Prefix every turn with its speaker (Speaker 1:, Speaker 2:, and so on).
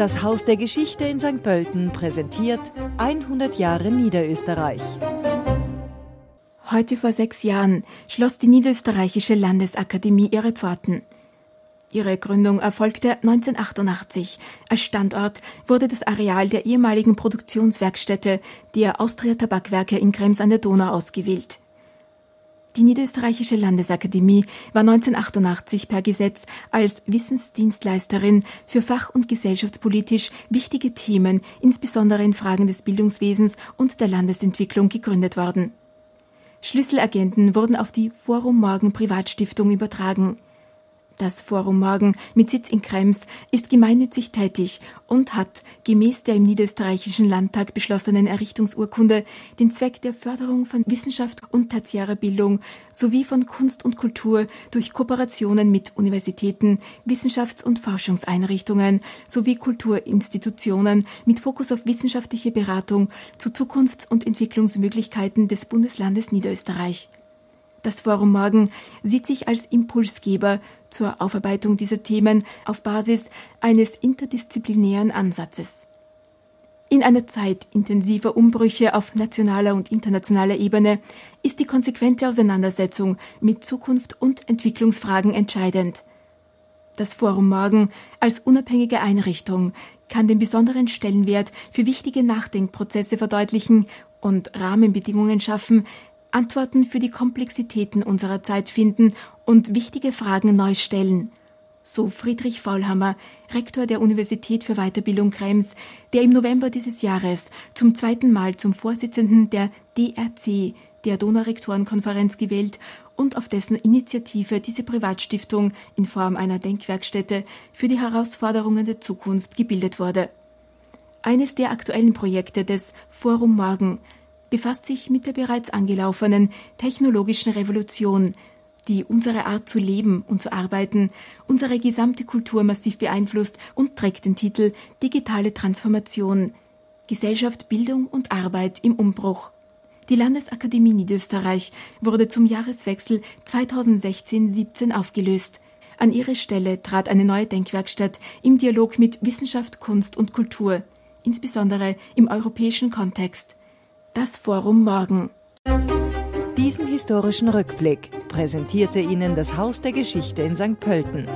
Speaker 1: Das Haus der Geschichte in St. Pölten präsentiert 100 Jahre Niederösterreich.
Speaker 2: Heute vor sechs Jahren schloss die Niederösterreichische Landesakademie ihre Pforten. Ihre Gründung erfolgte 1988. Als Standort wurde das Areal der ehemaligen Produktionswerkstätte der Austria Tabakwerke in Krems an der Donau ausgewählt. Die Niederösterreichische Landesakademie war 1988 per Gesetz als Wissensdienstleisterin für fach- und gesellschaftspolitisch wichtige Themen, insbesondere in Fragen des Bildungswesens und der Landesentwicklung, gegründet worden. Schlüsselagenten wurden auf die Forum Morgen Privatstiftung übertragen. Das Forum Morgen mit Sitz in Krems ist gemeinnützig tätig und hat gemäß der im niederösterreichischen Landtag beschlossenen Errichtungsurkunde den Zweck der Förderung von Wissenschaft und tertiärer Bildung sowie von Kunst und Kultur durch Kooperationen mit Universitäten, Wissenschafts- und Forschungseinrichtungen sowie Kulturinstitutionen mit Fokus auf wissenschaftliche Beratung zu Zukunfts- und Entwicklungsmöglichkeiten des Bundeslandes Niederösterreich. Das Forum Morgen sieht sich als Impulsgeber zur Aufarbeitung dieser Themen auf Basis eines interdisziplinären Ansatzes. In einer Zeit intensiver Umbrüche auf nationaler und internationaler Ebene ist die konsequente Auseinandersetzung mit Zukunft und Entwicklungsfragen entscheidend. Das Forum Morgen als unabhängige Einrichtung kann den besonderen Stellenwert für wichtige Nachdenkprozesse verdeutlichen und Rahmenbedingungen schaffen, Antworten für die Komplexitäten unserer Zeit finden und wichtige Fragen neu stellen. So Friedrich Faulhammer, Rektor der Universität für Weiterbildung Krems, der im November dieses Jahres zum zweiten Mal zum Vorsitzenden der DRC, der Donaurektorenkonferenz, gewählt und auf dessen Initiative diese Privatstiftung in Form einer Denkwerkstätte für die Herausforderungen der Zukunft gebildet wurde. Eines der aktuellen Projekte des Forum Morgen befasst sich mit der bereits angelaufenen technologischen Revolution, die unsere Art zu leben und zu arbeiten, unsere gesamte Kultur massiv beeinflusst und trägt den Titel Digitale Transformation Gesellschaft, Bildung und Arbeit im Umbruch. Die Landesakademie Niederösterreich wurde zum Jahreswechsel 2016-17 aufgelöst. An ihre Stelle trat eine neue Denkwerkstatt im Dialog mit Wissenschaft, Kunst und Kultur, insbesondere im europäischen Kontext das Forum Morgen.
Speaker 1: Diesen historischen Rückblick präsentierte Ihnen das Haus der Geschichte in St. Pölten.